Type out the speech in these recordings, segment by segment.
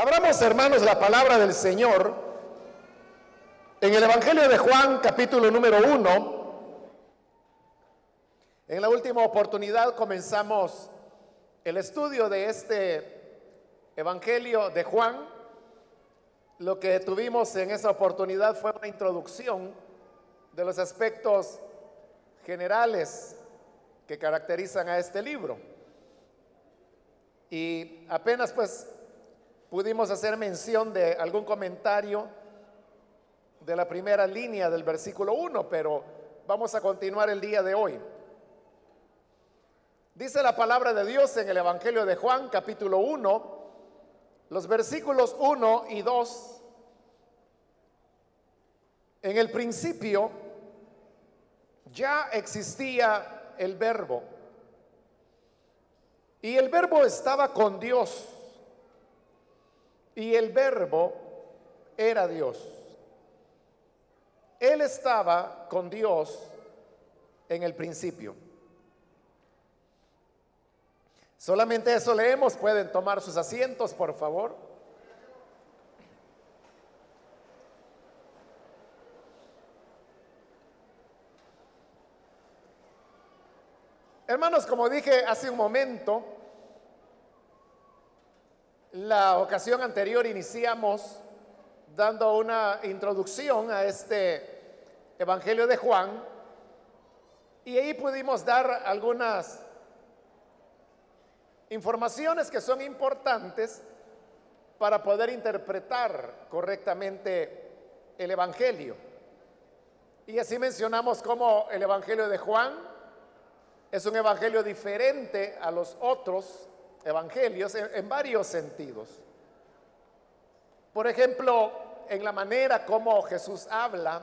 Abramos, hermanos, la palabra del Señor en el Evangelio de Juan, capítulo número 1. En la última oportunidad comenzamos el estudio de este Evangelio de Juan. Lo que tuvimos en esa oportunidad fue una introducción de los aspectos generales que caracterizan a este libro. Y apenas pues pudimos hacer mención de algún comentario de la primera línea del versículo 1, pero vamos a continuar el día de hoy. Dice la palabra de Dios en el Evangelio de Juan, capítulo 1, los versículos 1 y 2. En el principio ya existía el verbo y el verbo estaba con Dios y el verbo era Dios. Él estaba con Dios en el principio. Solamente eso leemos. Pueden tomar sus asientos, por favor. Hermanos, como dije hace un momento, la ocasión anterior iniciamos dando una introducción a este Evangelio de Juan y ahí pudimos dar algunas informaciones que son importantes para poder interpretar correctamente el Evangelio. Y así mencionamos cómo el Evangelio de Juan es un Evangelio diferente a los otros evangelios en, varios sentidos. Por ejemplo, en la manera como Jesús habla,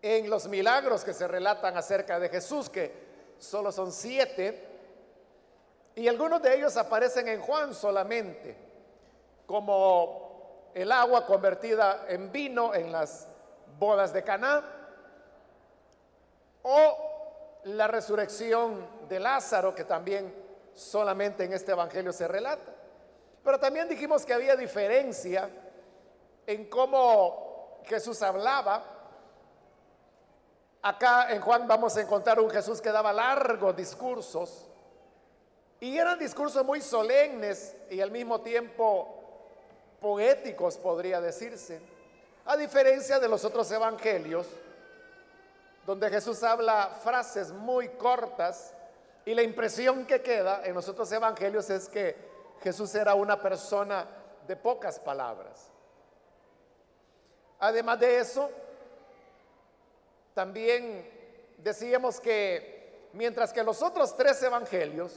en los milagros que se relatan acerca de Jesús, que solo son siete, y algunos de ellos aparecen en Juan solamente, como el agua convertida en vino en las bodas de Caná, o la resurrección de Lázaro, que también solamente en este Evangelio se relata. Pero también dijimos que había diferencia en cómo Jesús hablaba. Acá en Juan vamos a encontrar un Jesús que daba largos discursos y eran discursos muy solemnes y al mismo tiempo poéticos, podría decirse. A diferencia de los otros evangelios, donde Jesús habla frases muy cortas y la impresión que queda en los otros evangelios es que Jesús era una persona de pocas palabras. Además de eso, también decíamos que mientras que los otros tres evangelios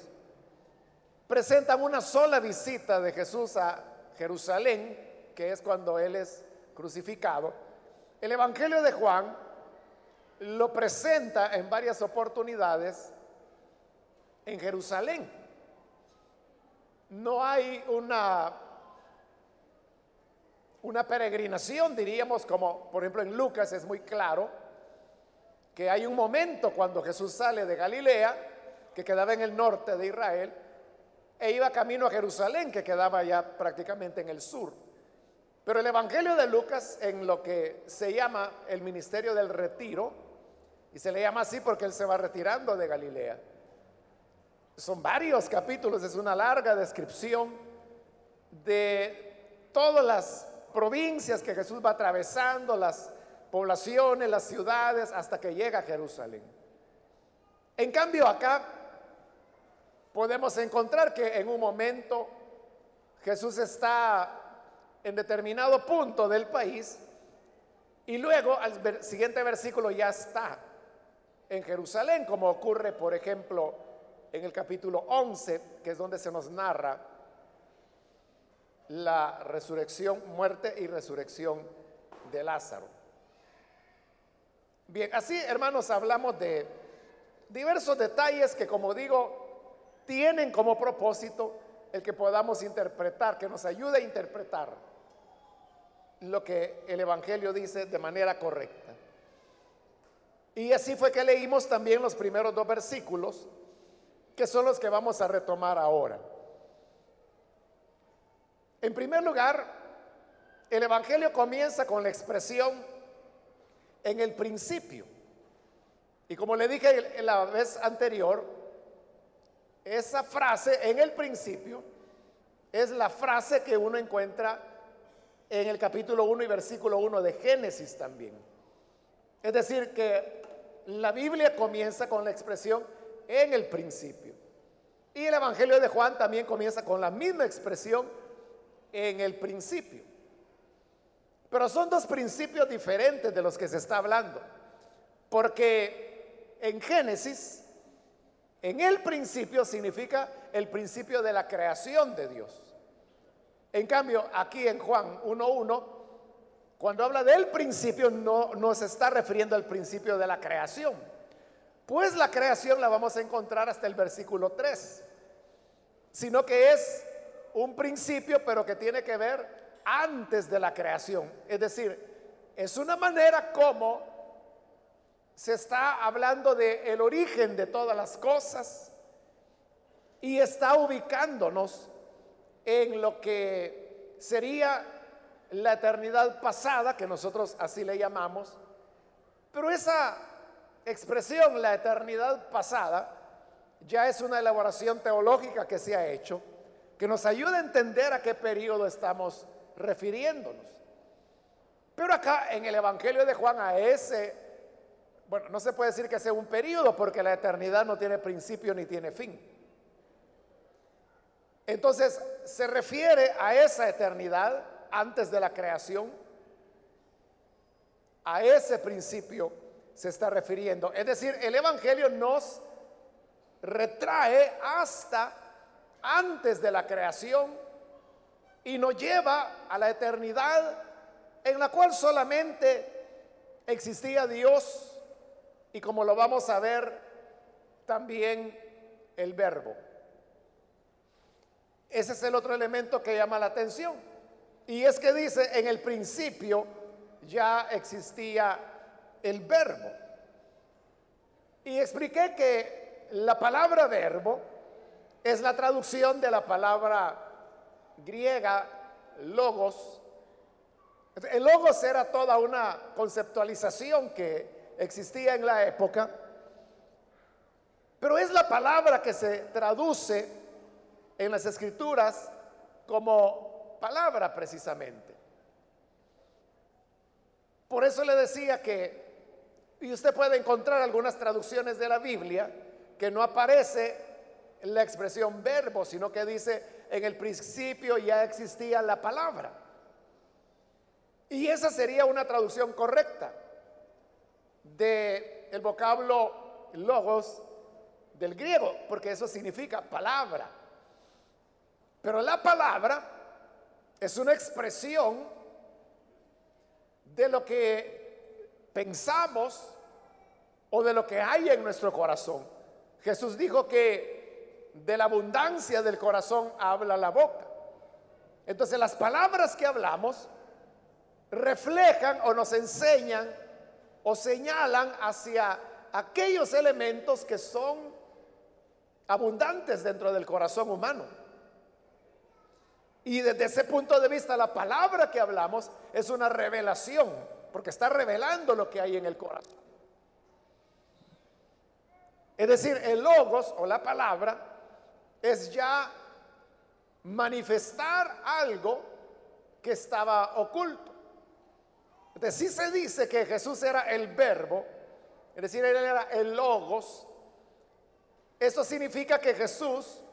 presentan una sola visita de Jesús a Jerusalén, que es cuando Él es crucificado, el Evangelio de Juan lo presenta en varias oportunidades en Jerusalén. No hay una, una peregrinación, diríamos, como por ejemplo en Lucas es muy claro, que hay un momento cuando Jesús sale de Galilea, que quedaba en el norte de Israel, e iba camino a Jerusalén, que quedaba ya prácticamente en el sur. Pero el Evangelio de Lucas, en lo que se llama el ministerio del retiro, y se le llama así porque él se va retirando de Galilea, son varios capítulos, es una larga descripción de todas las provincias que Jesús va atravesando, las poblaciones, las ciudades, hasta que llega a Jerusalén. En cambio acá podemos encontrar que en un momento Jesús está en determinado punto del país y luego al siguiente versículo ya está en Jerusalén, como ocurre, por ejemplo, en el capítulo 11, que es donde se nos narra la resurrección, muerte y resurrección de Lázaro. Bien, así hermanos hablamos de diversos detalles que como digo, tienen como propósito el que podamos interpretar, que nos ayude a interpretar lo que el Evangelio dice de manera correcta. Y así fue que leímos también los primeros dos versículos, que son los que vamos a retomar ahora. En primer lugar, el Evangelio comienza con la expresión en el principio. Y como le dije la vez anterior, esa frase en el principio es la frase que uno encuentra en el capítulo 1 y versículo 1 de Génesis también. Es decir, que la Biblia comienza con la expresión en el principio. Y el Evangelio de Juan también comienza con la misma expresión en el principio. Pero son dos principios diferentes de los que se está hablando. Porque en Génesis, en el principio significa el principio de la creación de Dios. En cambio, aquí en Juan 1.1, cuando habla del principio, no, no se está refiriendo al principio de la creación. Pues la creación la vamos a encontrar hasta el versículo 3, sino que es un principio, pero que tiene que ver antes de la creación. Es decir, es una manera como se está hablando del el origen de todas las cosas y está ubicándonos en lo que sería la eternidad pasada, que nosotros así le llamamos, pero esa expresión, la eternidad pasada, ya es una elaboración teológica que se ha hecho, que nos ayuda a entender a qué periodo estamos refiriéndonos. Pero acá en el Evangelio de Juan a ese, bueno, no se puede decir que sea un periodo porque la eternidad no tiene principio ni tiene fin. Entonces se refiere a esa eternidad antes de la creación, a ese principio se está refiriendo. Es decir, el Evangelio nos retrae hasta antes de la creación y nos lleva a la eternidad en la cual solamente existía Dios y como lo vamos a ver también el verbo. Ese es el otro elemento que llama la atención. Y es que dice, en el principio ya existía el verbo. Y expliqué que la palabra verbo es la traducción de la palabra griega logos. El logos era toda una conceptualización que existía en la época, pero es la palabra que se traduce en las escrituras como palabra precisamente. Por eso le decía que, y usted puede encontrar algunas traducciones de la Biblia que no aparece la expresión verbo, sino que dice, en el principio ya existía la palabra. Y esa sería una traducción correcta del el vocablo logos del griego, porque eso significa palabra. Pero la palabra es una expresión de lo que pensamos o de lo que hay en nuestro corazón. Jesús dijo que de la abundancia del corazón habla la boca. Entonces las palabras que hablamos reflejan o nos enseñan o señalan hacia aquellos elementos que son abundantes dentro del corazón humano. Y desde ese punto de vista, la palabra que hablamos es una revelación, porque está revelando lo que hay en el corazón. Es decir, el logos o la palabra es ya manifestar algo que estaba oculto. Entonces, si se dice que Jesús era el verbo, es decir, él era el logos, esto significa que Jesús,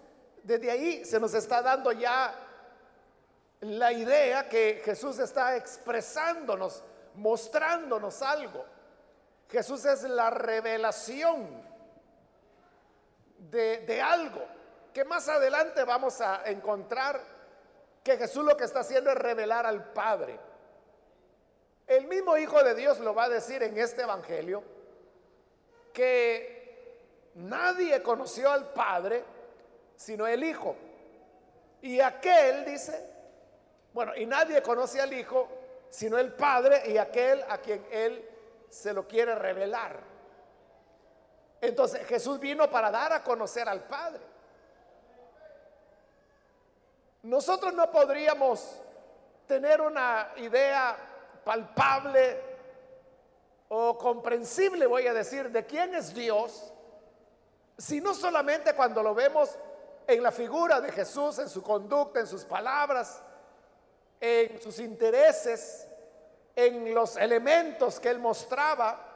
desde ahí se nos está dando ya la idea que Jesús está expresándonos, mostrándonos algo. Jesús es la revelación de, de, algo que más adelante vamos a encontrar que Jesús lo que está haciendo es revelar al Padre. El mismo Hijo de Dios lo va a decir en este Evangelio, que nadie conoció al Padre sino el Hijo. Y aquel, dice, bueno, y nadie conoce al Hijo sino el Padre y aquel a quien Él se lo quiere revelar. Entonces Jesús vino para dar a conocer al Padre. nosotros no podríamos tener una idea palpable o comprensible, voy a decir, de quién es Dios, si no solamente cuando lo vemos en la figura de Jesús, en su conducta, en sus palabras, en sus intereses, en los elementos que él mostraba.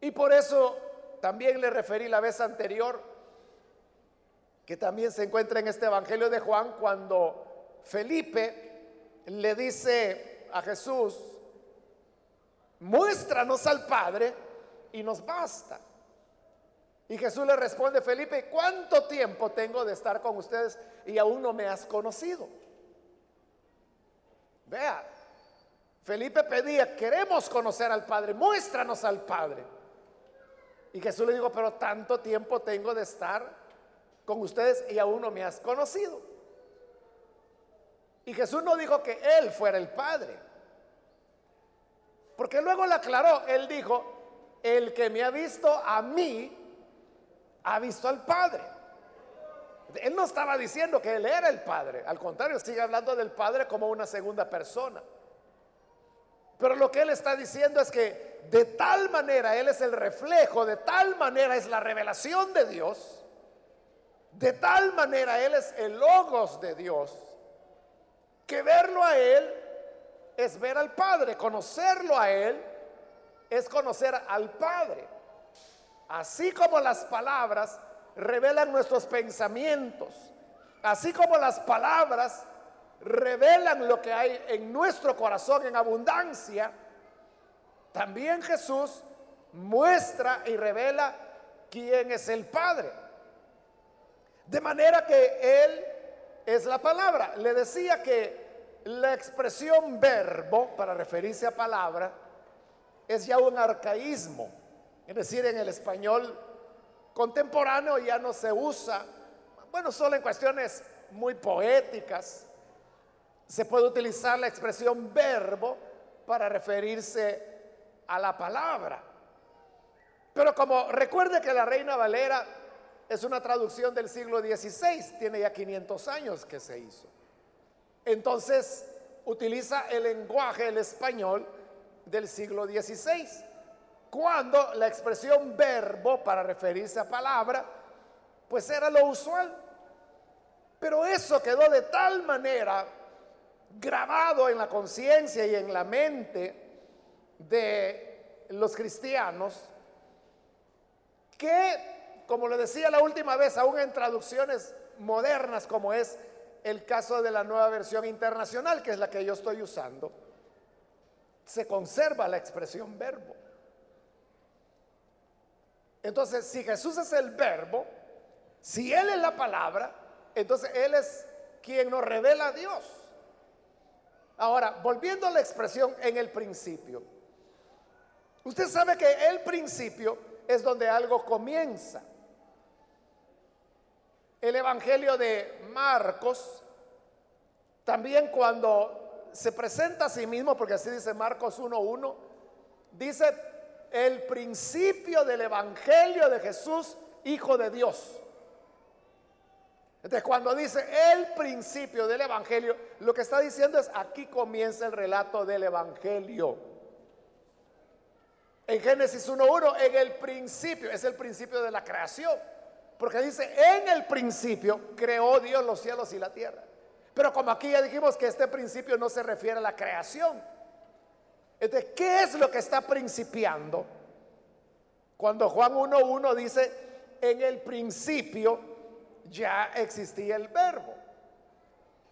Y por eso también le referí la vez anterior, que también se encuentra en este Evangelio de Juan, cuando Felipe le dice a Jesús, muéstranos al Padre y nos basta. Y Jesús le responde, Felipe, ¿cuánto tiempo tengo de estar con ustedes y aún no me has conocido? Vea, Felipe pedía, queremos conocer al Padre, muéstranos al Padre. Y Jesús le dijo, pero tanto tiempo tengo de estar con ustedes y aún no me has conocido. Y Jesús no dijo que Él fuera el Padre. Porque luego le aclaró, Él dijo, el que me ha visto a mí, ha visto al Padre. Él no estaba diciendo que Él era el Padre, al contrario, sigue hablando del Padre como una segunda persona. Pero lo que Él está diciendo es que de tal manera Él es el reflejo, de tal manera es la revelación de Dios, de tal manera Él es el logos de Dios, que verlo a Él es ver al Padre, conocerlo a Él es conocer al Padre. Así como las palabras revelan nuestros pensamientos, así como las palabras revelan lo que hay en nuestro corazón en abundancia, también Jesús muestra y revela quién es el Padre. De manera que Él es la palabra. Le decía que la expresión verbo, para referirse a palabra, es ya un arcaísmo. Es decir, en el español contemporáneo ya no se usa, bueno, solo en cuestiones muy poéticas, se puede utilizar la expresión verbo para referirse a la palabra. Pero como recuerde que la Reina Valera es una traducción del siglo XVI, tiene ya 500 años que se hizo. Entonces utiliza el lenguaje, el español del siglo XVI cuando la expresión verbo para referirse a palabra, pues era lo usual. Pero eso quedó de tal manera grabado en la conciencia y en la mente de los cristianos que, como le decía la última vez, aún en traducciones modernas como es el caso de la nueva versión internacional, que es la que yo estoy usando, se conserva la expresión verbo. Entonces, si Jesús es el verbo, si Él es la palabra, entonces Él es quien nos revela a Dios. Ahora, volviendo a la expresión en el principio, usted sabe que el principio es donde algo comienza. El Evangelio de Marcos, también cuando se presenta a sí mismo, porque así dice Marcos 1.1, dice el principio del Evangelio de Jesús, Hijo de Dios. Entonces, cuando dice el principio del Evangelio, lo que está diciendo es, aquí comienza el relato del Evangelio. En Génesis 1.1, en el principio, es el principio de la creación. Porque dice, en el principio creó Dios los cielos y la tierra. Pero como aquí ya dijimos que este principio no se refiere a la creación, entonces, ¿qué es lo que está principiando? Cuando Juan 1.1 dice, en el principio ya existía el verbo.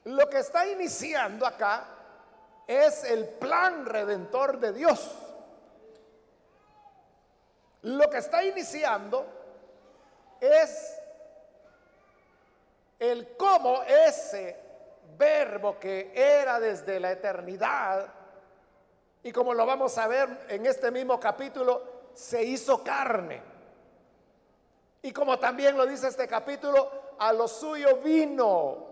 Lo que está iniciando acá es el plan redentor de Dios. Lo que está iniciando es el cómo ese verbo que era desde la eternidad y como lo vamos a ver en este mismo capítulo, se hizo carne. Y como también lo dice este capítulo, a lo suyo vino.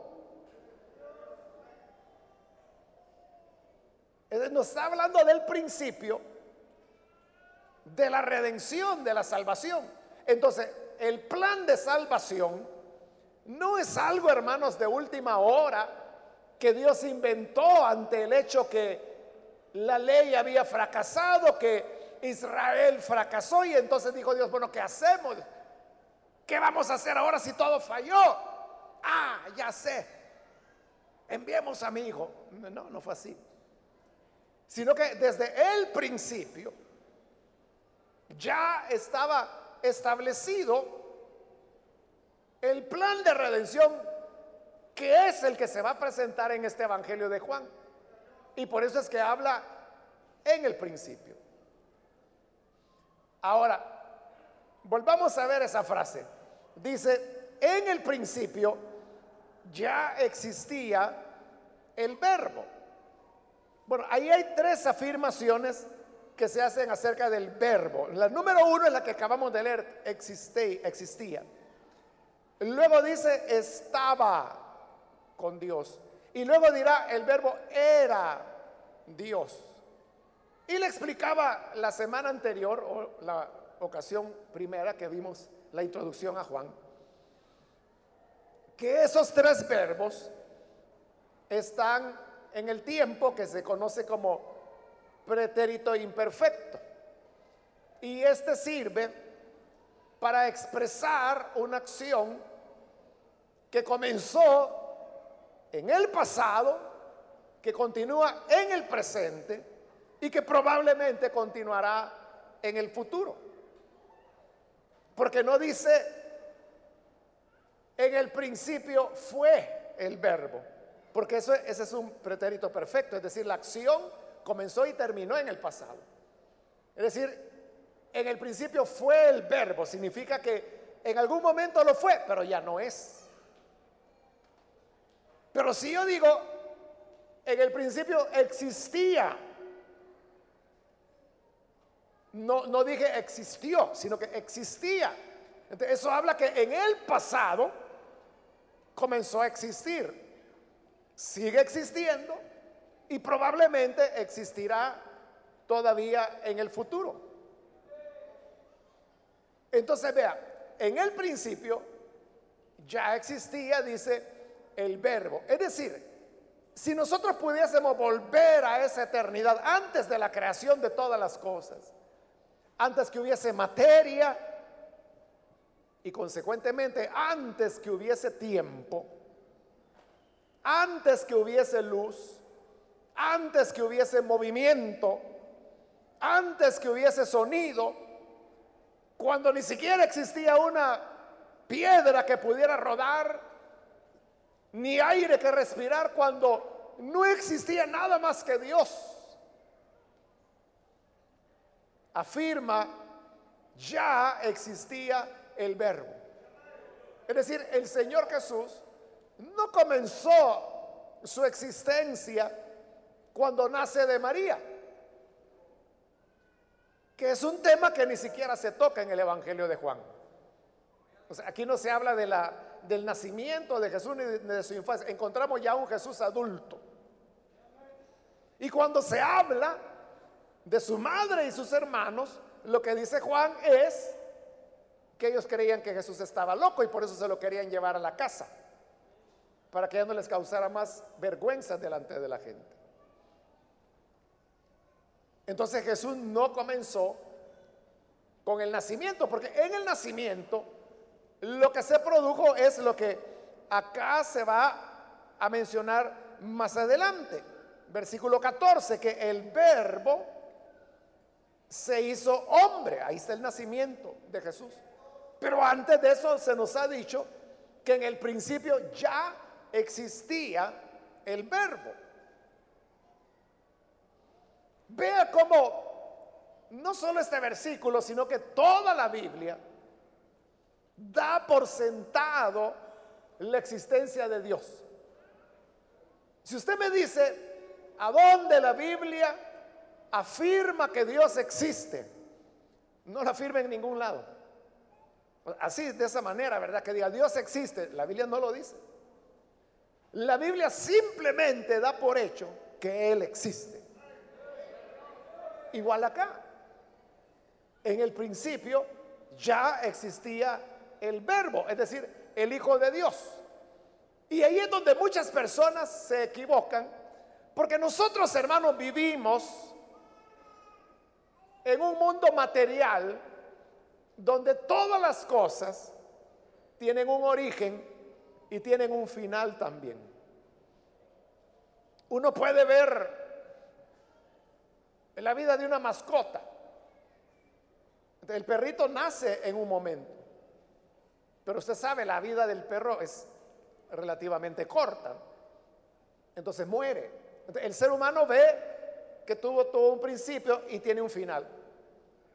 Nos está hablando del principio de la redención, de la salvación. Entonces, el plan de salvación no es algo, hermanos, de última hora que Dios inventó ante el hecho que la ley había fracasado, que Israel fracasó y entonces dijo Dios, bueno, ¿qué hacemos? ¿Qué vamos a hacer ahora si todo falló? Ah, ya sé. Enviemos a mi hijo. No, no fue así. Sino que desde el principio ya estaba establecido el plan de redención que es el que se va a presentar en este Evangelio de Juan. Y por eso es que habla en el principio. Ahora, volvamos a ver esa frase. Dice, en el principio ya existía el verbo. Bueno, ahí hay tres afirmaciones que se hacen acerca del verbo. La número uno es la que acabamos de leer, existía. Luego dice, estaba con Dios. Y luego dirá, el verbo era Dios. Y le explicaba la semana anterior, o la ocasión primera que vimos la introducción a Juan, que esos tres verbos están en el tiempo que se conoce como pretérito imperfecto. Y este sirve para expresar una acción que comenzó en el pasado, que continúa en el presente y que probablemente continuará en el futuro. Porque no dice, en el principio fue el verbo, porque eso, ese es un pretérito perfecto, es decir, la acción comenzó y terminó en el pasado. Es decir, en el principio fue el verbo, significa que en algún momento lo fue, pero ya no es. Pero si yo digo, en el principio existía, no, no dije existió, sino que existía. Entonces, eso habla que en el pasado comenzó a existir, sigue existiendo y probablemente existirá todavía en el futuro. Entonces vea, en el principio ya existía, dice, el verbo. Es decir, si nosotros pudiésemos volver a esa eternidad antes de la creación de todas las cosas, antes que hubiese materia y consecuentemente antes que hubiese tiempo, antes que hubiese luz, antes que hubiese movimiento, antes que hubiese sonido, cuando ni siquiera existía una piedra que pudiera rodar, ni aire que respirar cuando no existía nada más que Dios. Afirma, ya existía el verbo. Es decir, el Señor Jesús no comenzó su existencia cuando nace de María, que es un tema que ni siquiera se toca en el Evangelio de Juan. Aquí no se habla de la del nacimiento de Jesús ni de, su infancia. Encontramos ya un Jesús adulto. Y cuando se habla de su madre y sus hermanos, lo que dice Juan es que ellos creían que Jesús estaba loco y por eso se lo querían llevar a la casa, para que ya no les causara más vergüenza delante de la gente. Entonces Jesús no comenzó con el nacimiento, porque en el nacimiento lo que se produjo es lo que acá se va a mencionar más adelante. Versículo 14, que el verbo se hizo hombre. Ahí está el nacimiento de Jesús. Pero antes de eso se nos ha dicho que en el principio ya existía el verbo. Vea cómo no solo este versículo, sino que toda la Biblia da por sentado la existencia de Dios. Si usted me dice a dónde la Biblia afirma que Dios existe, no la afirma en ningún lado. Así, de esa manera, ¿verdad? Que diga Dios existe, la Biblia no lo dice. La Biblia simplemente da por hecho que Él existe. Igual acá. En el principio ya existía el verbo, es decir, el Hijo de Dios. Y ahí es donde muchas personas se equivocan, porque nosotros hermanos vivimos en un mundo material donde todas las cosas tienen un origen y tienen un final también. Uno puede ver la vida de una mascota. El perrito nace en un momento, pero usted sabe, la vida del perro es relativamente corta. Entonces muere. el ser humano ve que tuvo todo un principio y tiene un final.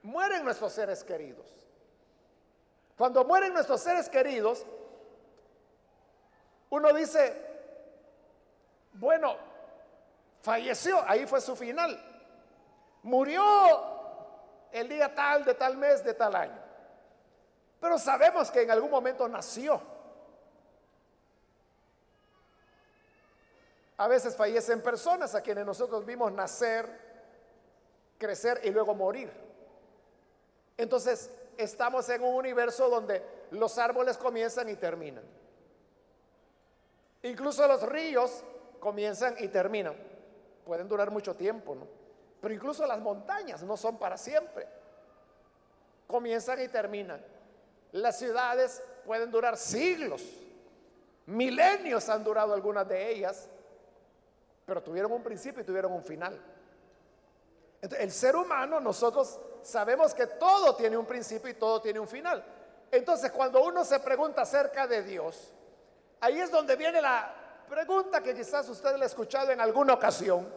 Mueren nuestros seres queridos. Cuando mueren nuestros seres queridos, uno dice, bueno, falleció, ahí fue su final. Murió el día tal, de tal mes, de tal año. Pero sabemos que en algún momento nació. A veces fallecen personas a quienes nosotros vimos nacer, crecer y luego morir. Entonces, estamos en un universo donde los árboles comienzan y terminan. Incluso los ríos comienzan y terminan. Pueden durar mucho tiempo, ¿no? Pero incluso las montañas no son para siempre. Comienzan y terminan. Las ciudades pueden durar siglos. Milenios han durado algunas de ellas pero tuvieron un principio y tuvieron un final. El ser humano, nosotros sabemos que todo tiene un principio y todo tiene un final. Entonces, cuando uno se pregunta acerca de Dios, ahí es donde viene la pregunta que quizás usted le ha escuchado en alguna ocasión.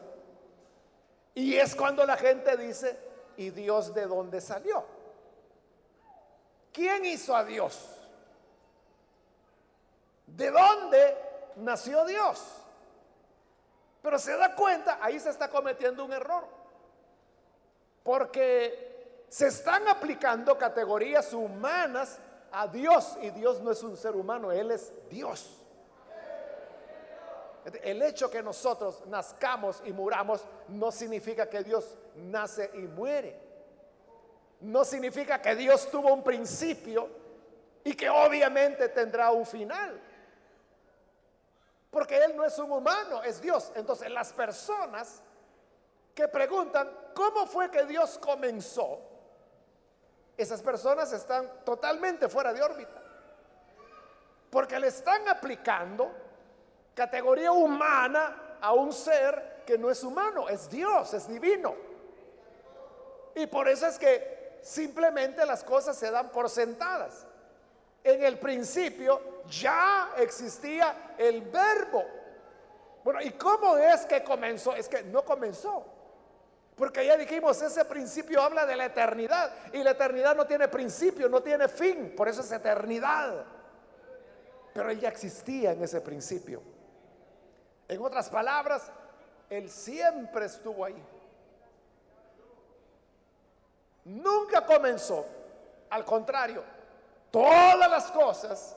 Y es cuando la gente dice, ¿y Dios de dónde salió? ¿Quién hizo a Dios? ¿De dónde nació Dios? Pero se da cuenta, ahí se está cometiendo un error. Porque se están aplicando categorías humanas a Dios y Dios no es un ser humano, Él es Dios. El hecho que nosotros nazcamos y muramos no significa que Dios nace y muere. No significa que Dios tuvo un principio y que obviamente tendrá un final. Porque Él no es un humano, es Dios. Entonces las personas que preguntan, ¿cómo fue que Dios comenzó? Esas personas están totalmente fuera de órbita. Porque le están aplicando categoría humana a un ser que no es humano, es Dios, es divino. Y por eso es que simplemente las cosas se dan por sentadas en el principio ya existía el verbo. Bueno, ¿y cómo es que comenzó? Es que no comenzó. Porque ya dijimos, ese principio habla de la eternidad. Y la eternidad no tiene principio, no tiene fin. Por eso es eternidad. Pero él ya existía en ese principio. En otras palabras, él siempre estuvo ahí. Nunca comenzó. Al contrario, Todas las cosas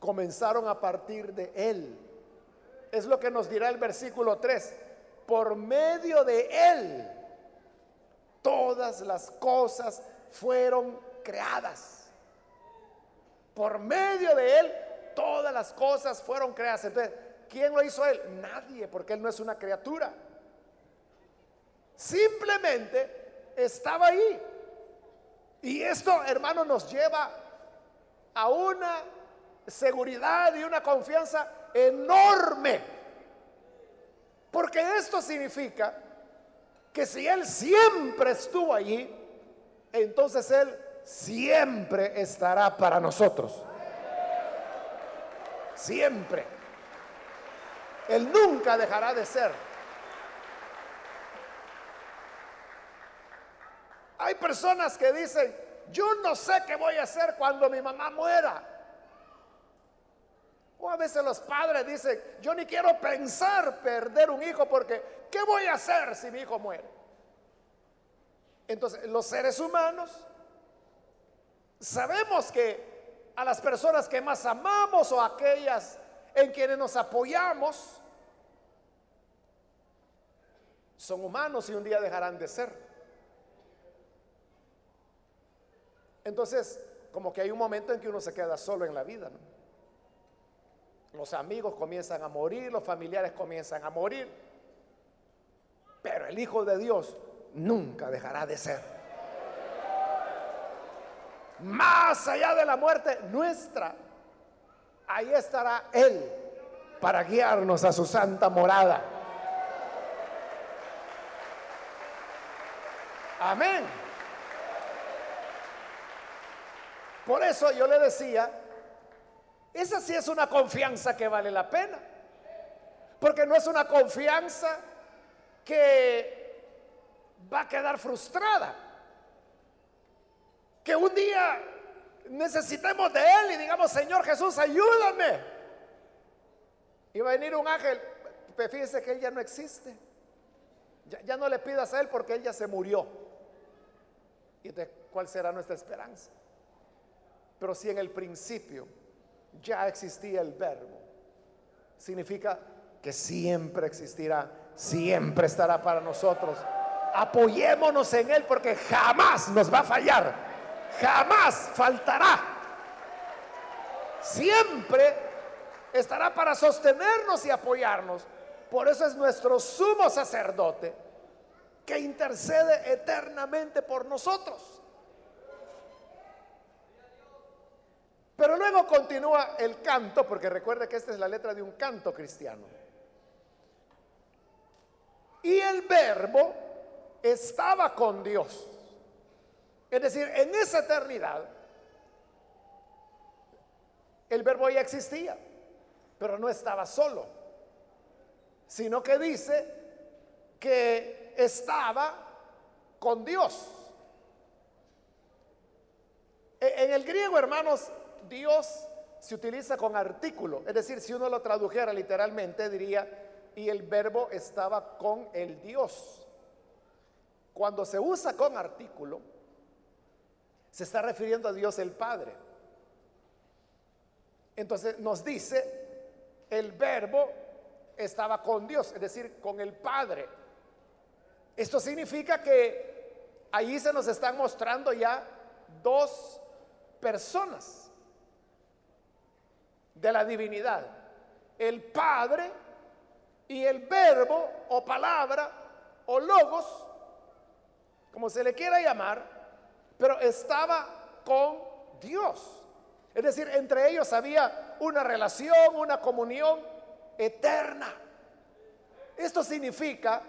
comenzaron a partir de Él. Es lo que nos dirá el versículo 3. Por medio de Él, todas las cosas fueron creadas. Por medio de Él, todas las cosas fueron creadas. Entonces, ¿quién lo hizo Él? Nadie, porque Él no es una criatura. Simplemente estaba ahí. Y esto, hermano, nos lleva a una seguridad y una confianza enorme. Porque esto significa que si Él siempre estuvo allí, entonces Él siempre estará para nosotros. Siempre. Él nunca dejará de ser. Hay personas que dicen, yo no sé qué voy a hacer cuando mi mamá muera. O a veces los padres dicen, yo ni quiero pensar perder un hijo porque ¿qué voy a hacer si mi hijo muere? Entonces, los seres humanos sabemos que a las personas que más amamos o aquellas en quienes nos apoyamos son humanos y un día dejarán de ser. Entonces, como que hay un momento en que uno se queda solo en la vida. Los amigos comienzan a morir, los familiares comienzan a morir, pero el Hijo de Dios nunca dejará de ser. Más allá de la muerte nuestra, ahí estará Él para guiarnos a su santa morada. Amén. Por eso yo le decía, esa sí es una confianza que vale la pena. Porque no es una confianza que va a quedar frustrada. Que un día necesitemos de Él y digamos, Señor Jesús, ayúdame. Y va a venir un ángel, fíjese que Él ya no existe. Ya, ya no le pidas a Él porque Él ya se murió. ¿Y de cuál será nuestra esperanza? Pero si en el principio ya existía el verbo, significa que siempre existirá, siempre estará para nosotros. Apoyémonos en Él porque jamás nos va a fallar, jamás faltará. Siempre estará para sostenernos y apoyarnos. Por eso es nuestro sumo sacerdote que intercede eternamente por nosotros. Pero luego continúa el canto, porque recuerde que esta es la letra de un canto cristiano. Y el verbo estaba con Dios. Es decir, en esa eternidad, el verbo ya existía, pero no estaba solo, sino que dice que estaba con Dios. E, en el griego, hermanos, Dios se utiliza con artículo. Es decir, si uno lo tradujera literalmente, diría, y el verbo estaba con el Dios. Cuando se usa con artículo, se está refiriendo a Dios el Padre. Entonces nos dice, el verbo estaba con Dios, es decir, con el Padre. Esto significa que ahí se nos están mostrando ya dos personas de la divinidad. El Padre y el verbo o palabra o logos, como se le quiera llamar, pero estaba con Dios. Es decir, entre ellos había una relación, una comunión eterna. Esto significa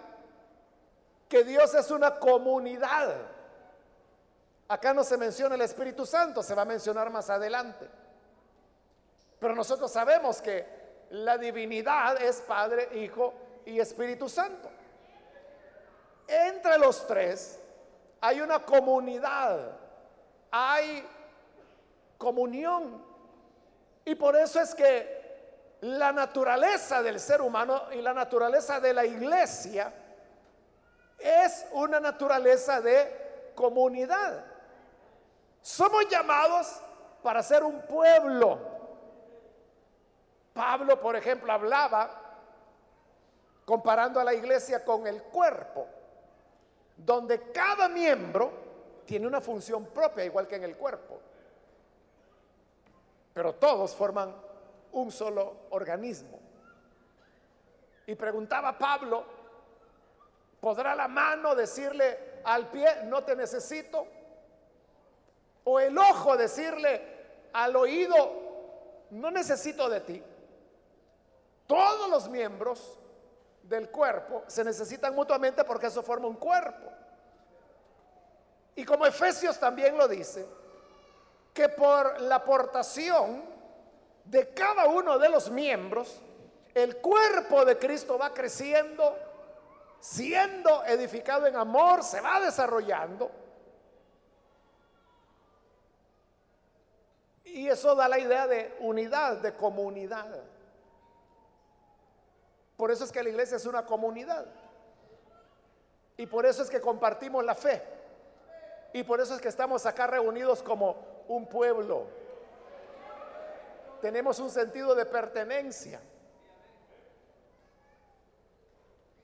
que Dios es una comunidad. Acá no se menciona el Espíritu Santo, se va a mencionar más adelante. Pero nosotros sabemos que la divinidad es Padre, Hijo y Espíritu Santo. Entre los tres hay una comunidad, hay comunión. Y por eso es que la naturaleza del ser humano y la naturaleza de la iglesia es una naturaleza de comunidad. Somos llamados para ser un pueblo Pablo, por ejemplo, hablaba comparando a la iglesia con el cuerpo, donde cada miembro tiene una función propia, igual que en el cuerpo. Pero todos forman un solo organismo. Y preguntaba Pablo, ¿podrá la mano decirle al pie, no te necesito? ¿O el ojo decirle al oído, no necesito de ti? Todos los miembros del cuerpo se necesitan mutuamente porque eso forma un cuerpo. Y como Efesios también lo dice, que por la aportación de cada uno de los miembros, el cuerpo de Cristo va creciendo, siendo edificado en amor, se va desarrollando. Y eso da la idea de unidad, de comunidad. Por eso es que la iglesia es una comunidad. Y por eso es que compartimos la fe. Y por eso es que estamos acá reunidos como un pueblo. Tenemos un sentido de pertenencia.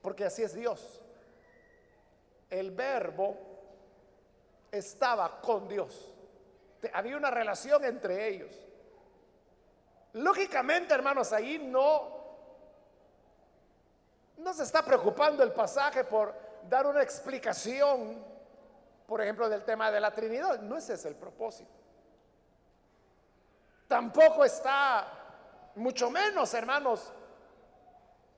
Porque así es Dios. El verbo estaba con Dios. Había una relación entre ellos. Lógicamente, hermanos, ahí no, no se está preocupando el pasaje por dar una explicación, por ejemplo, del tema de la Trinidad. No ese es el propósito. Tampoco está, mucho menos, hermanos,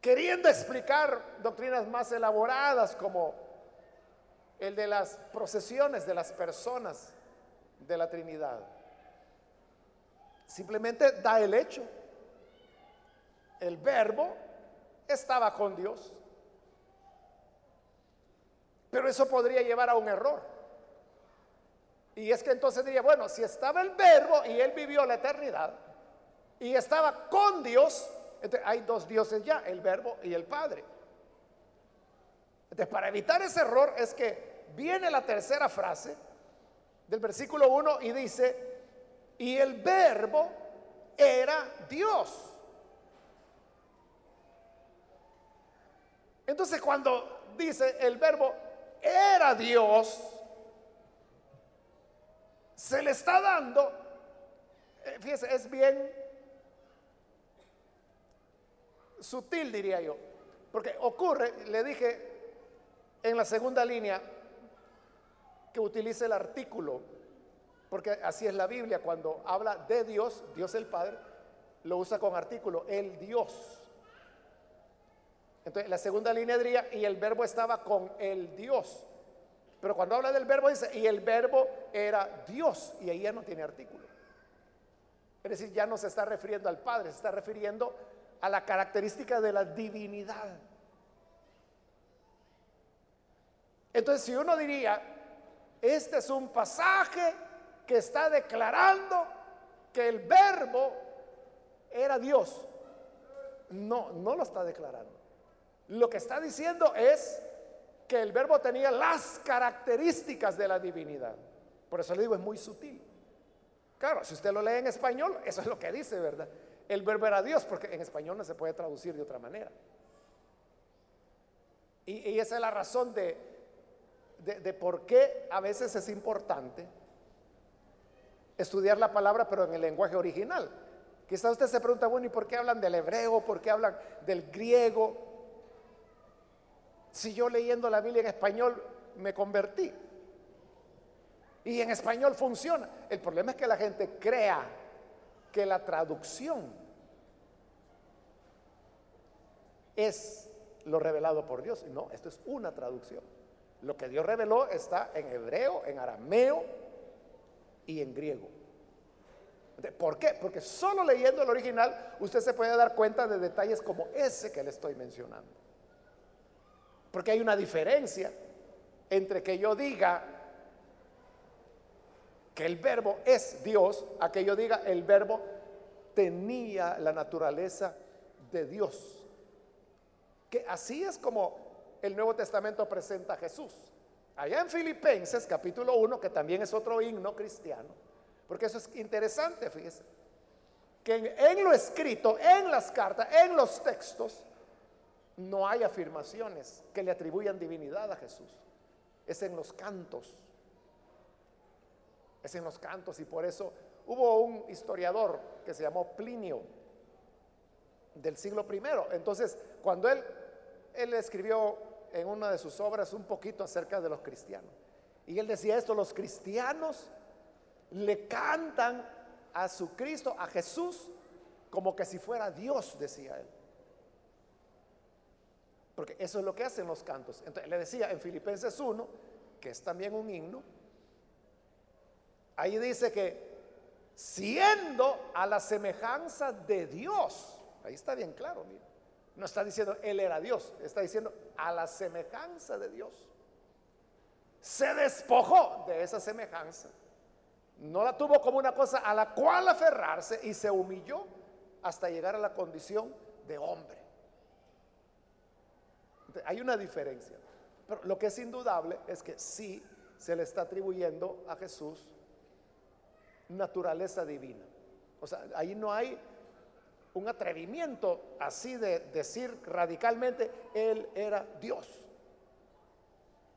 queriendo explicar doctrinas más elaboradas como el de las procesiones de las personas de la Trinidad. Simplemente da el hecho. El verbo estaba con Dios. Pero eso podría llevar a un error. Y es que entonces diría, bueno, si estaba el verbo y él vivió la eternidad y estaba con Dios, hay dos dioses ya, el verbo y el Padre. Entonces, para evitar ese error es que viene la tercera frase del versículo 1 y dice, y el verbo era Dios. Entonces cuando dice el verbo era Dios, se le está dando, eh, fíjese, es bien sutil, diría yo, porque ocurre, le dije en la segunda línea, que utilice el artículo porque así es la Biblia, cuando habla de Dios, Dios el Padre, lo usa con artículo, el Dios. Entonces, la segunda línea diría, y el verbo estaba con el Dios. Pero cuando habla del verbo dice, y el verbo era Dios, y ahí ya no tiene artículo. Es decir, ya no se está refiriendo al Padre, se está refiriendo a la característica de la divinidad. Entonces, si uno diría, este es un pasaje que está declarando que el verbo era Dios. No, no lo está declarando. Lo que está diciendo es que el verbo tenía las características de la divinidad. Por eso le digo, es muy sutil. Claro, si usted lo lee en español, eso es lo que dice, ¿verdad? El verbo era Dios, porque en español no se puede traducir de otra manera. Y, esa es la razón de, de por qué a veces es importante estudiar la palabra, pero en el lenguaje original. Quizá usted se pregunta, bueno, ¿y por qué hablan del hebreo? ¿Por qué hablan del griego? Si yo leyendo la Biblia en español me convertí. Y en español funciona. El problema es que la gente crea que la traducción es lo revelado por Dios. No, esto es una traducción. Lo que Dios reveló está en hebreo, en arameo, y en griego. ¿Por qué? Porque solo leyendo el original usted se puede dar cuenta de detalles como ese que le estoy mencionando. Porque hay una diferencia entre que yo diga que el verbo es Dios a que yo diga el verbo tenía la naturaleza de Dios. Que así es como el Nuevo Testamento presenta a Jesús. Allá en Filipenses capítulo 1, que también es otro himno cristiano, porque eso es interesante, fíjese, que en, lo escrito, en las cartas, en los textos, no hay afirmaciones que le atribuyan divinidad a Jesús. Es en los cantos. Es en los cantos y por eso hubo un historiador que se llamó Plinio del siglo primero. Entonces, cuando él, él escribió en una de sus obras un poquito acerca de los cristianos. Y él decía esto, los cristianos le cantan a su Cristo, a Jesús, como que si fuera Dios, decía él. Porque eso es lo que hacen los cantos. Entonces le decía en Filipenses 1, que es también un himno, ahí dice que siendo a la semejanza de Dios, ahí está bien claro, mira. No está diciendo Él era Dios, está diciendo a la semejanza de Dios. Se despojó de esa semejanza. No la tuvo como una cosa a la cual aferrarse y se humilló hasta llegar a la condición de hombre. Hay una diferencia. Pero lo que es indudable es que sí se le está atribuyendo a Jesús naturaleza divina. O sea, ahí no hay un atrevimiento así de decir radicalmente, Él era Dios,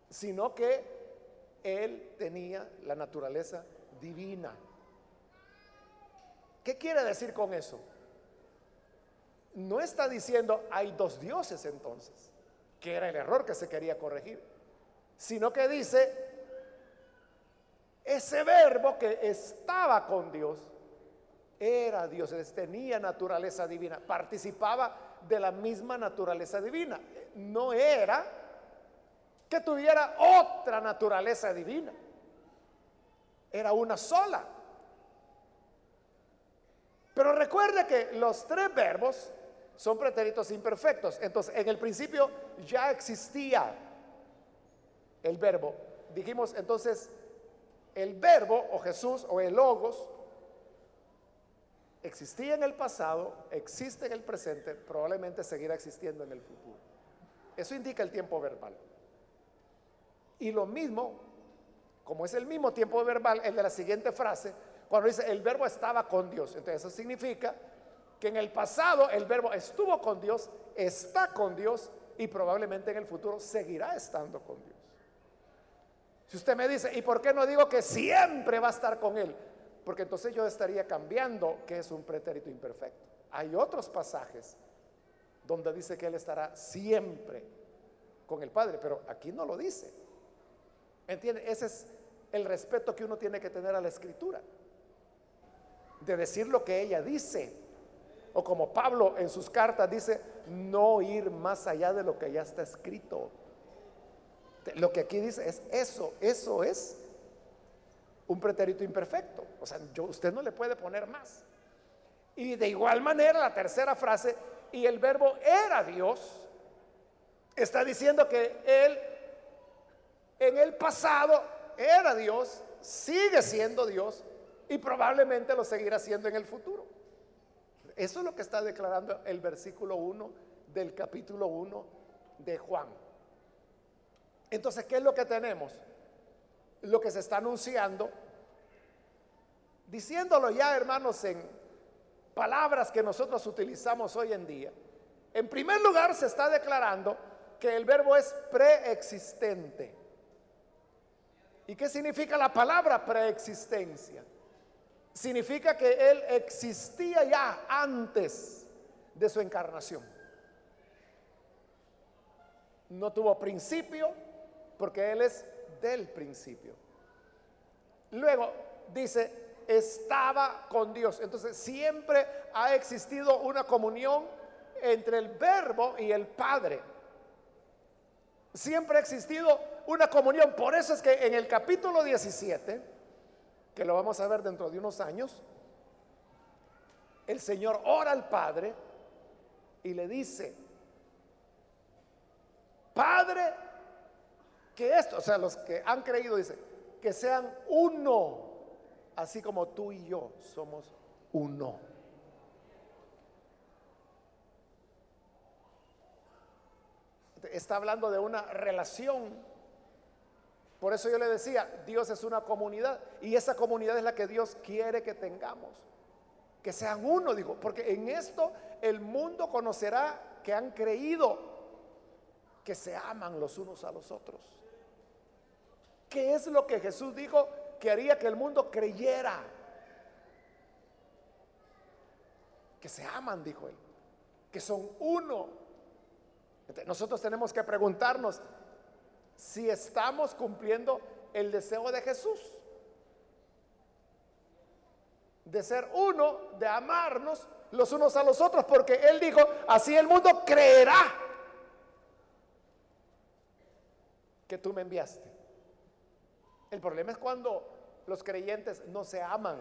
sino que Él tenía la naturaleza divina. ¿Qué quiere decir con eso? no está diciendo hay dos dioses entonces, que era el error que se quería corregir, sino que dice ese verbo que estaba con Dios era Dios, tenía naturaleza divina, participaba de la misma naturaleza divina. No era que tuviera otra naturaleza divina, era una sola. Pero recuerde que los tres verbos son pretéritos imperfectos. Entonces, en el principio ya existía el verbo. Dijimos entonces, el verbo o Jesús o el logos existía en el pasado, existe en el presente, probablemente seguirá existiendo en el futuro. Eso indica el tiempo verbal. Y lo mismo, como es el mismo tiempo verbal, el de la siguiente frase, cuando dice el verbo estaba con Dios. Entonces eso significa que en el pasado el verbo estuvo con Dios, está con Dios y probablemente en el futuro seguirá estando con Dios. Si usted me dice, ¿y por qué no digo que siempre va a estar con Él? porque entonces yo estaría cambiando que es un pretérito imperfecto. Hay otros pasajes donde dice que Él estará siempre con el Padre, pero aquí no lo dice. ¿Entiende? Ese es el respeto que uno tiene que tener a la Escritura, de decir lo que ella dice. O como Pablo en sus cartas dice, no ir más allá de lo que ya está escrito. Lo que aquí dice es eso, eso es un pretérito imperfecto. O sea, usted no le puede poner más. Y de igual manera, la tercera frase, y el verbo era Dios, está diciendo que Él en el pasado era Dios, sigue siendo Dios y probablemente lo seguirá siendo en el futuro. Eso es lo que está declarando el versículo 1 del capítulo 1 de Juan. Entonces, ¿qué es lo que tenemos? lo que se está anunciando, diciéndolo ya, hermanos, en palabras que nosotros utilizamos hoy en día. En primer lugar, se está declarando que el verbo es preexistente. ¿Y qué significa la palabra preexistencia? Significa que Él existía ya antes de su encarnación. No tuvo principio porque Él es del principio. Luego dice, estaba con Dios. Entonces siempre ha existido una comunión entre el verbo y el Padre. Siempre ha existido una comunión. Por eso es que en el capítulo 17, que lo vamos a ver dentro de unos años, el Señor ora al Padre y le dice, Padre, que esto, o sea, los que han creído, dice, que sean uno, así como tú y yo somos uno. Está hablando de una relación. Por eso yo le decía, Dios es una comunidad y esa comunidad es la que Dios quiere que tengamos. Que sean uno, digo, porque en esto el mundo conocerá que han creído que se aman los unos a los otros. ¿Qué es lo que Jesús dijo que haría que el mundo creyera? Que se aman, dijo él, que son uno. Nosotros tenemos que preguntarnos si estamos cumpliendo el deseo de Jesús. De ser uno, de amarnos los unos a los otros, porque Él dijo, así el mundo creerá que tú me enviaste. El problema es cuando los creyentes no se aman,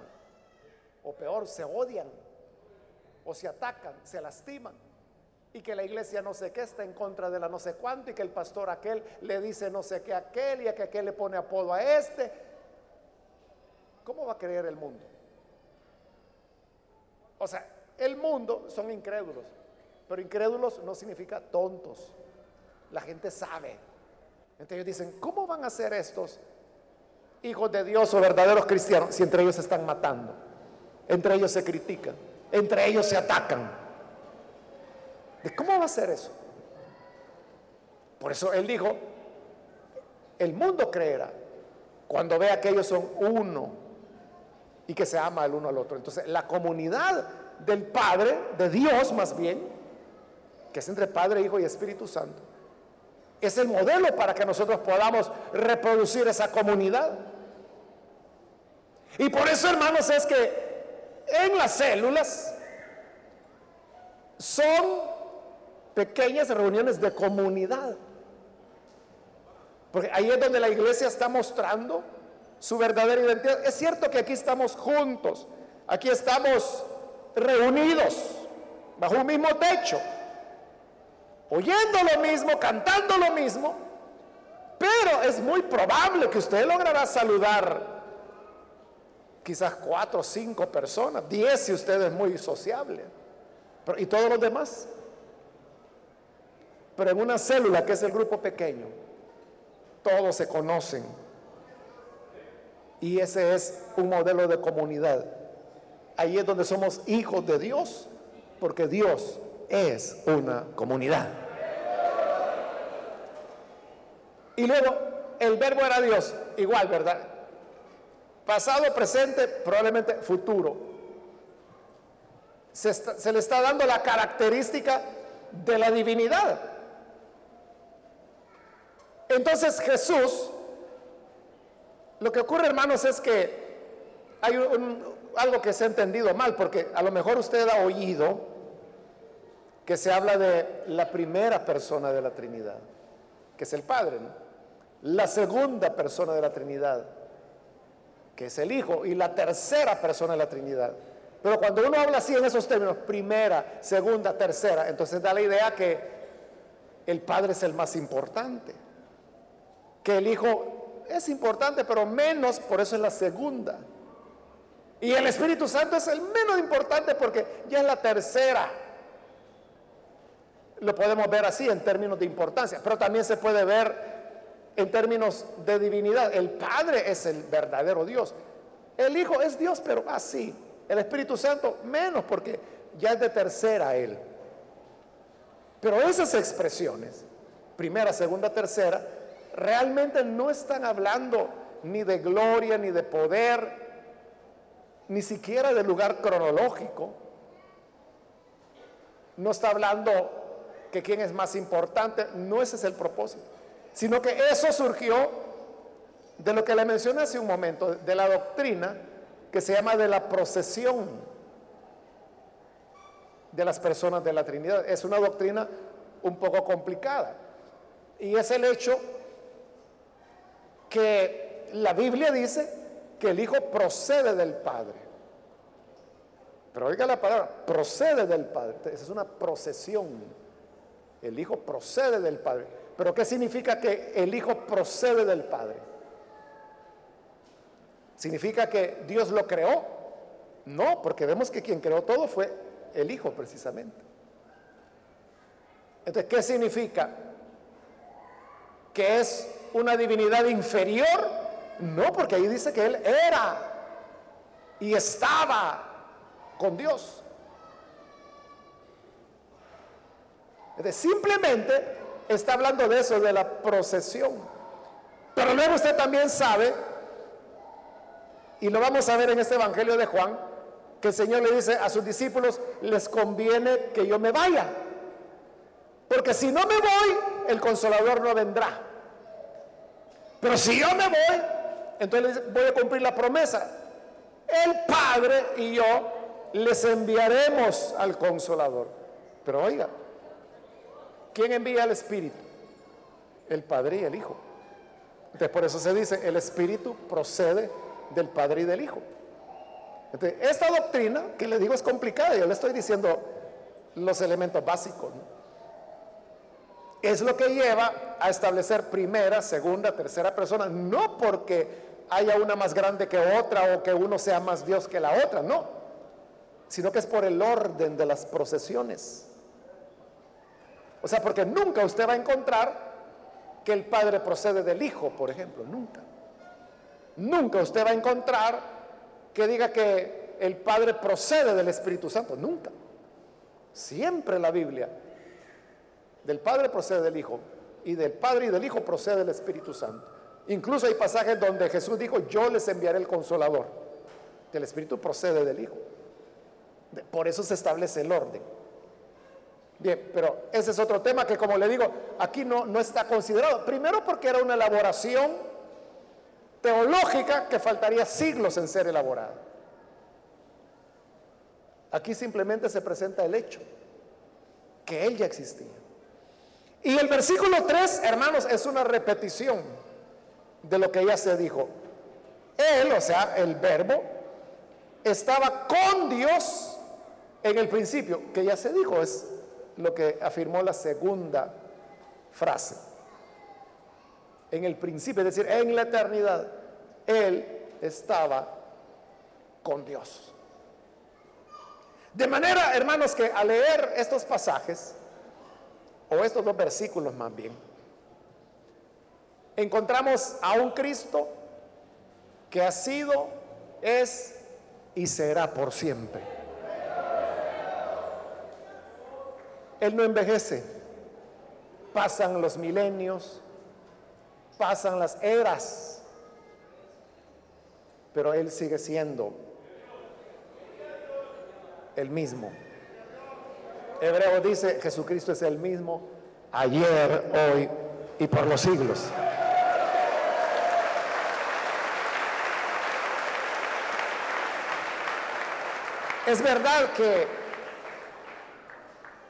o peor, se odian, o se atacan, se lastiman, y que la iglesia no sé qué está en contra de la no sé cuánto, y que el pastor aquel le dice no sé qué a aquel, y a que aquel le pone apodo a este. ¿Cómo va a creer el mundo? O sea, el mundo son incrédulos, pero incrédulos no significa tontos. La gente sabe. Entonces ellos dicen, ¿cómo van a ser estos hijos de Dios o verdaderos cristianos si entre ellos se están matando? Entre ellos se critican, entre ellos se atacan. ¿De cómo va a ser eso? Por eso él dijo, el mundo creerá cuando vea que ellos son uno y que se ama el uno al otro. Entonces, la comunidad del Padre, de Dios más bien, que es entre Padre, Hijo y Espíritu Santo, es el modelo para que nosotros podamos reproducir esa comunidad. Y por eso, hermanos, es que en las células son pequeñas reuniones de comunidad. Porque ahí es donde la iglesia está mostrando su verdadera identidad. Es cierto que aquí estamos juntos, aquí estamos reunidos bajo un mismo techo, oyendo lo mismo, cantando lo mismo, pero es muy probable que usted logrará saludar quizás cuatro o cinco personas, diez si usted es muy sociable, y todos los demás. Pero en una célula que es el grupo pequeño, todos se conocen. Y ese es un modelo de comunidad. Ahí es donde somos hijos de Dios, porque Dios es una comunidad. Y luego, el verbo era Dios, igual, ¿verdad? Pasado, presente, probablemente futuro. Se, se le está dando la característica de la divinidad. Entonces Jesús, lo que ocurre hermanos es que hay algo que se ha entendido mal, porque a lo mejor usted ha oído que se habla de la primera persona de la Trinidad, que es el Padre, la segunda persona de la Trinidad, que es el Hijo, y la tercera persona de la Trinidad. Pero cuando uno habla así en esos términos, primera, segunda, tercera, entonces da la idea que el Padre es el más importante que el Hijo es importante, pero menos, por eso es la segunda. Y el Espíritu Santo es el menos importante porque ya es la tercera. Lo podemos ver así en términos de importancia, pero también se puede ver en términos de divinidad. El Padre es el verdadero Dios. El Hijo es Dios, pero así. El Espíritu Santo menos porque ya es de tercera Él. Pero esas expresiones, primera, segunda, tercera, realmente no están hablando ni de gloria, ni de poder, ni siquiera de lugar cronológico. No está hablando que quién es más importante, no ese es el propósito, sino que eso surgió de lo que le mencioné hace un momento, de la doctrina que se llama de la procesión de las personas de la Trinidad. Es una doctrina un poco complicada y es el hecho que la Biblia dice que el Hijo procede del Padre. Pero oiga la palabra, procede del Padre. Esa es una procesión. El Hijo procede del Padre. Pero ¿qué significa que el Hijo procede del Padre? ¿Significa que Dios lo creó? No, porque vemos que quien creó todo fue el Hijo precisamente. Entonces, ¿qué significa? Que es una divinidad inferior? No, porque ahí dice que él era y estaba con Dios. simplemente está hablando de eso, de la procesión. Pero luego usted también sabe, y lo vamos a ver en este Evangelio de Juan, que el Señor le dice a sus discípulos, les conviene que yo me vaya. Porque si no me voy, el consolador no vendrá. Pero si yo me voy, entonces voy a cumplir la promesa. El Padre y yo les enviaremos al consolador. Pero oiga, ¿quién envía al Espíritu? El Padre y el Hijo. Entonces por eso se dice, el Espíritu procede del Padre y del Hijo. Esta doctrina, que le digo es complicada, yo le estoy diciendo los elementos básicos. ¿no? Es lo que lleva a establecer primera, segunda, tercera persona, no porque haya una más grande que otra o que uno sea más Dios que la otra, no, sino que es por el orden de las procesiones. O sea, porque nunca usted va a encontrar que el Padre procede del Hijo, por ejemplo, nunca. Nunca usted va a encontrar que diga que el Padre procede del Espíritu Santo, nunca. Siempre la Biblia del Padre procede del Hijo y del Padre y del Hijo procede el Espíritu Santo. Incluso hay pasajes donde Jesús dijo, yo les enviaré el consolador. El Espíritu procede del Hijo. Por eso se establece el orden. Bien, pero ese es otro tema que como le digo, aquí no, no está considerado. Primero porque era una elaboración teológica que faltaría siglos en ser elaborada. Aquí simplemente se presenta el hecho, que Él ya existía. Y el versículo 3, hermanos, es una repetición de lo que ya se dijo. Él, o sea, el verbo, estaba con Dios en el principio, que ya se dijo, es lo que afirmó la segunda frase. En el principio, es decir, en la eternidad, Él estaba con Dios. De manera, hermanos, que al leer estos pasajes, o estos dos versículos más bien, encontramos a un Cristo que ha sido, es y será por siempre. Él no envejece. Pasan los milenios, pasan las eras, pero Él sigue siendo el mismo. Hebreo dice, Jesucristo es el mismo ayer, hoy y por los siglos. Es verdad que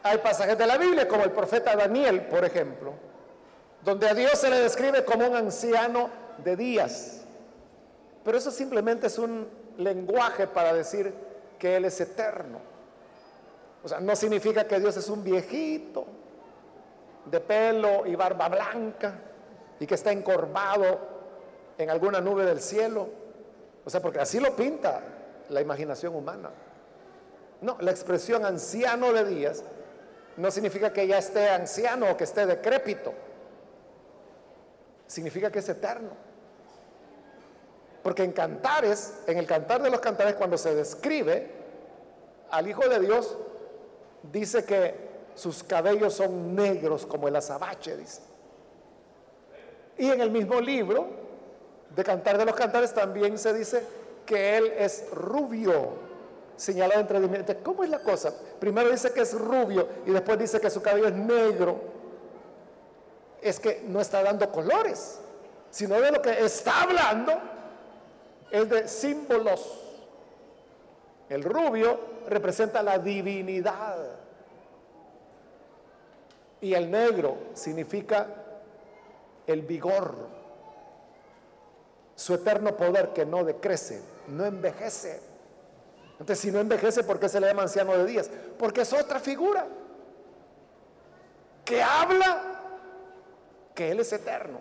hay pasajes de la Biblia, como el profeta Daniel, por ejemplo, donde a Dios se le describe como un anciano de días. Pero eso simplemente es un lenguaje para decir que Él es eterno. O sea, no significa que Dios es un viejito de pelo y barba blanca y que está encorvado en alguna nube del cielo. O sea, porque así lo pinta la imaginación humana. No, la expresión anciano de días no significa que ya esté anciano o que esté decrépito. Significa que es eterno. Porque en cantares, en el cantar de los cantares, cuando se describe al Hijo de Dios, dice que sus cabellos son negros como el azabache, dice. Y en el mismo libro de Cantar de los Cantares también se dice que él es rubio señalado entre dientes. ¿Cómo es la cosa? Primero dice que es rubio y después dice que su cabello es negro. Es que no está dando colores, sino de lo que está hablando es de símbolos. El rubio representa la divinidad. Y el negro significa el vigor, su eterno poder que no decrece, no envejece. Entonces, si no envejece, ¿por qué se le llama anciano de días? Porque es otra figura que habla que Él es eterno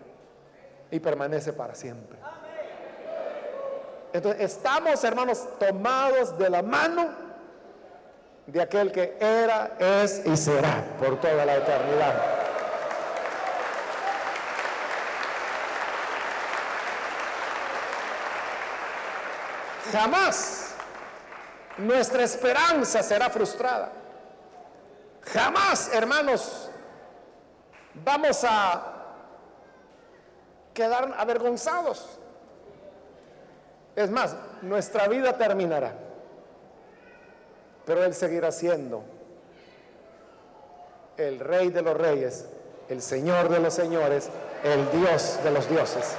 y permanece para siempre. Entonces, estamos, hermanos, tomados de la mano de aquel que era, es y será por toda la eternidad. Jamás nuestra esperanza será frustrada. Jamás, hermanos, vamos a quedar avergonzados. Es más, nuestra vida terminará, pero Él seguirá siendo el Rey de los Reyes, el Señor de los Señores, el Dios de los dioses.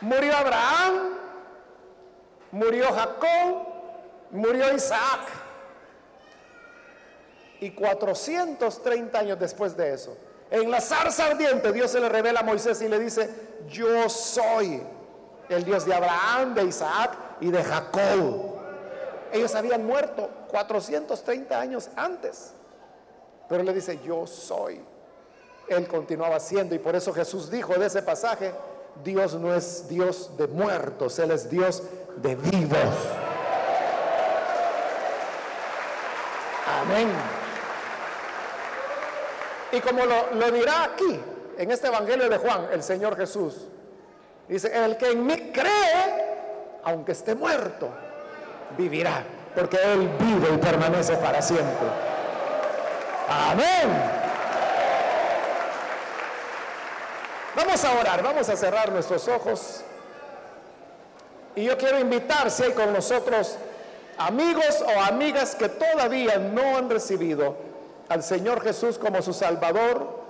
Murió Abraham, murió Jacob, murió Isaac. Y 430 años después de eso, en la zarza ardiente, Dios se le revela a Moisés y le dice, yo soy el Dios de Abraham, de Isaac y de Jacob. Ellos habían muerto 430 años antes. Pero le dice, yo soy. Él continuaba siendo y por eso Jesús dijo de ese pasaje, Dios no es Dios de muertos, Él es Dios de vivos. Amén. Y como lo, dirá aquí, en este Evangelio de Juan, el Señor Jesús, dice, el que en mí cree, aunque esté muerto, vivirá, porque Él vive y permanece para siempre. Amén. Vamos a orar, vamos a cerrar nuestros ojos Y yo quiero invitar si hay con nosotros amigos o amigas que todavía no han recibido al Señor Jesús como su Salvador.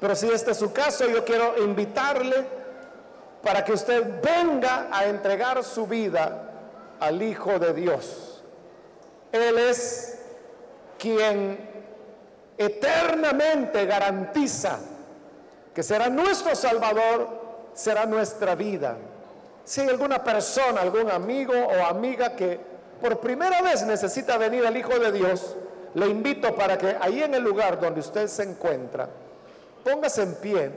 Pero si este es su caso, yo quiero invitarle para que usted venga a entregar su vida al Hijo de Dios. Él es quien eternamente garantiza que será nuestro Salvador, será nuestra vida. Si hay alguna persona, algún amigo o amiga que por primera vez necesita venir al Hijo de Dios, le invito para que ahí en el lugar donde usted se encuentra, póngase en pie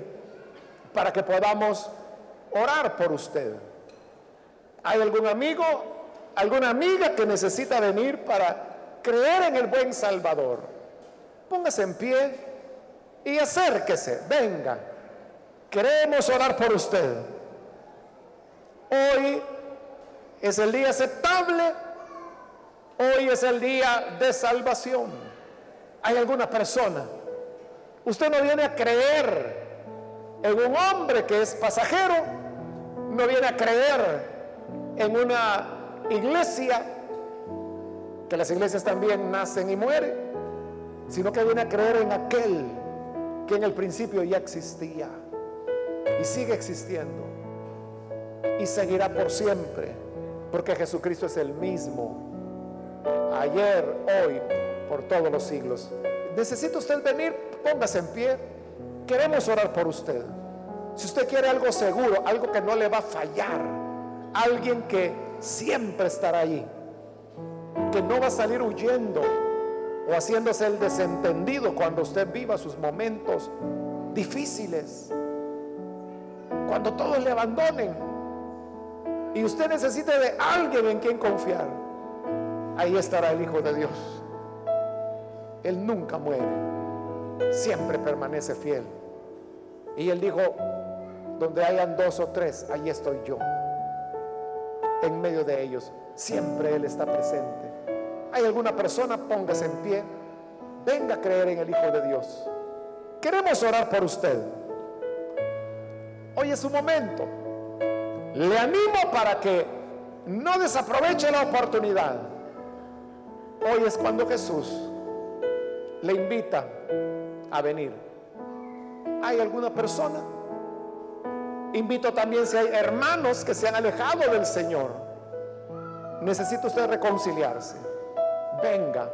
para que podamos orar por usted. ¿Hay algún amigo, alguna amiga que necesita venir para creer en el buen Salvador? Póngase en pie y acérquese, venga. Queremos orar por usted. Hoy es el día aceptable, hoy es el día de salvación. ¿Hay alguna persona? Usted no viene a creer en un hombre que es pasajero, no viene a creer en una iglesia, que las iglesias también nacen y mueren, sino que viene a creer en aquel que en el principio ya existía y sigue existiendo y seguirá por siempre, porque Jesucristo es el mismo, ayer, hoy, por todos los siglos. ¿Necesita usted venir? Póngase en pie. Queremos orar por usted. Si usted quiere algo seguro, algo que no le va a fallar, alguien que siempre estará ahí, que no va a salir huyendo o haciéndose el desentendido cuando usted viva sus momentos difíciles, cuando todos le abandonen y usted necesite de alguien en quien confiar, ahí estará el Hijo de Dios. Él nunca muere, siempre permanece fiel. Y él dijo, donde hayan dos o tres, ahí estoy yo. En medio de ellos, siempre Él está presente. ¿Hay alguna persona? Póngase en pie. Venga a creer en el Hijo de Dios. Queremos orar por usted. Hoy es su momento. Le animo para que no desaproveche la oportunidad. Hoy es cuando Jesús le invita a venir. ¿Hay alguna persona? Invito también si hay hermanos que se han alejado del Señor. Necesita usted reconciliarse. Venga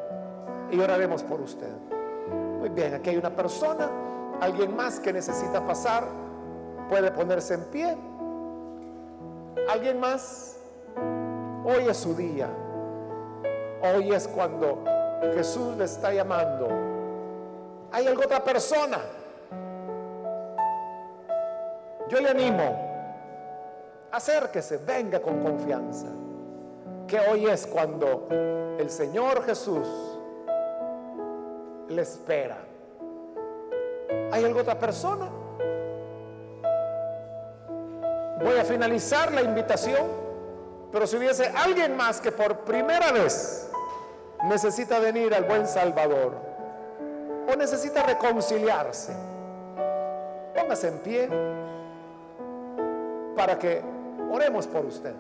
y oraremos por usted. Muy bien, aquí hay una persona, alguien más que necesita pasar, puede ponerse en pie. ¿Alguien más? Hoy es su día. Hoy es cuando Jesús le está llamando. ¿Hay alguna otra persona? Yo le animo, acérquese, venga con confianza, que hoy es cuando el Señor Jesús le espera. ¿Hay alguna otra persona? Voy a finalizar la invitación, pero si hubiese alguien más que por primera vez necesita venir al buen Salvador o necesita reconciliarse, póngase en pie para que oremos por usted.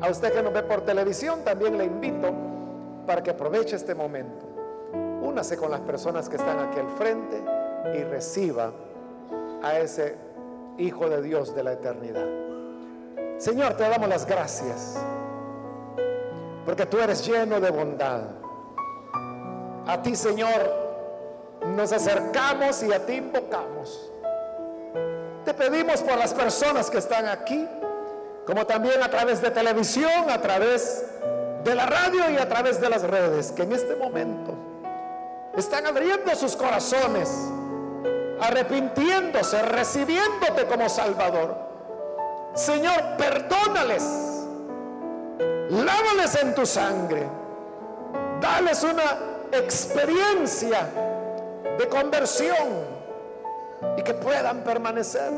A usted que nos ve por televisión, también le invito para que aproveche este momento. Únase con las personas que están aquí al frente y reciba a ese Hijo de Dios de la eternidad. Señor, te damos las gracias porque tú eres lleno de bondad. A ti, Señor, nos acercamos y a ti invocamos. Te pedimos por las personas que están aquí, como también a través de televisión, a través de la radio y a través de las redes, que en este momento están abriendo sus corazones, arrepintiéndose, recibiéndote como Salvador. Señor, perdónales, lávales en tu sangre, dales una experiencia de conversión y que puedan permanecer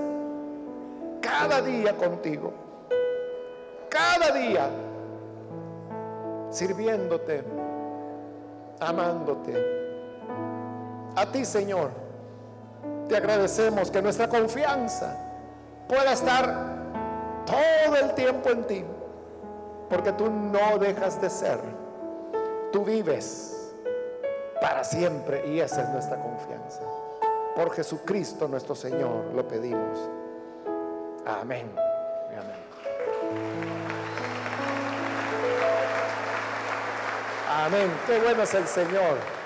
cada día contigo, cada día sirviéndote, amándote. A ti, Señor, te agradecemos que nuestra confianza pueda estar todo el tiempo en ti, porque tú no dejas de ser, tú vives para siempre y esa es nuestra confianza. Por Jesucristo nuestro Señor lo pedimos. Amén. Amén. Amén. Qué bueno es el Señor.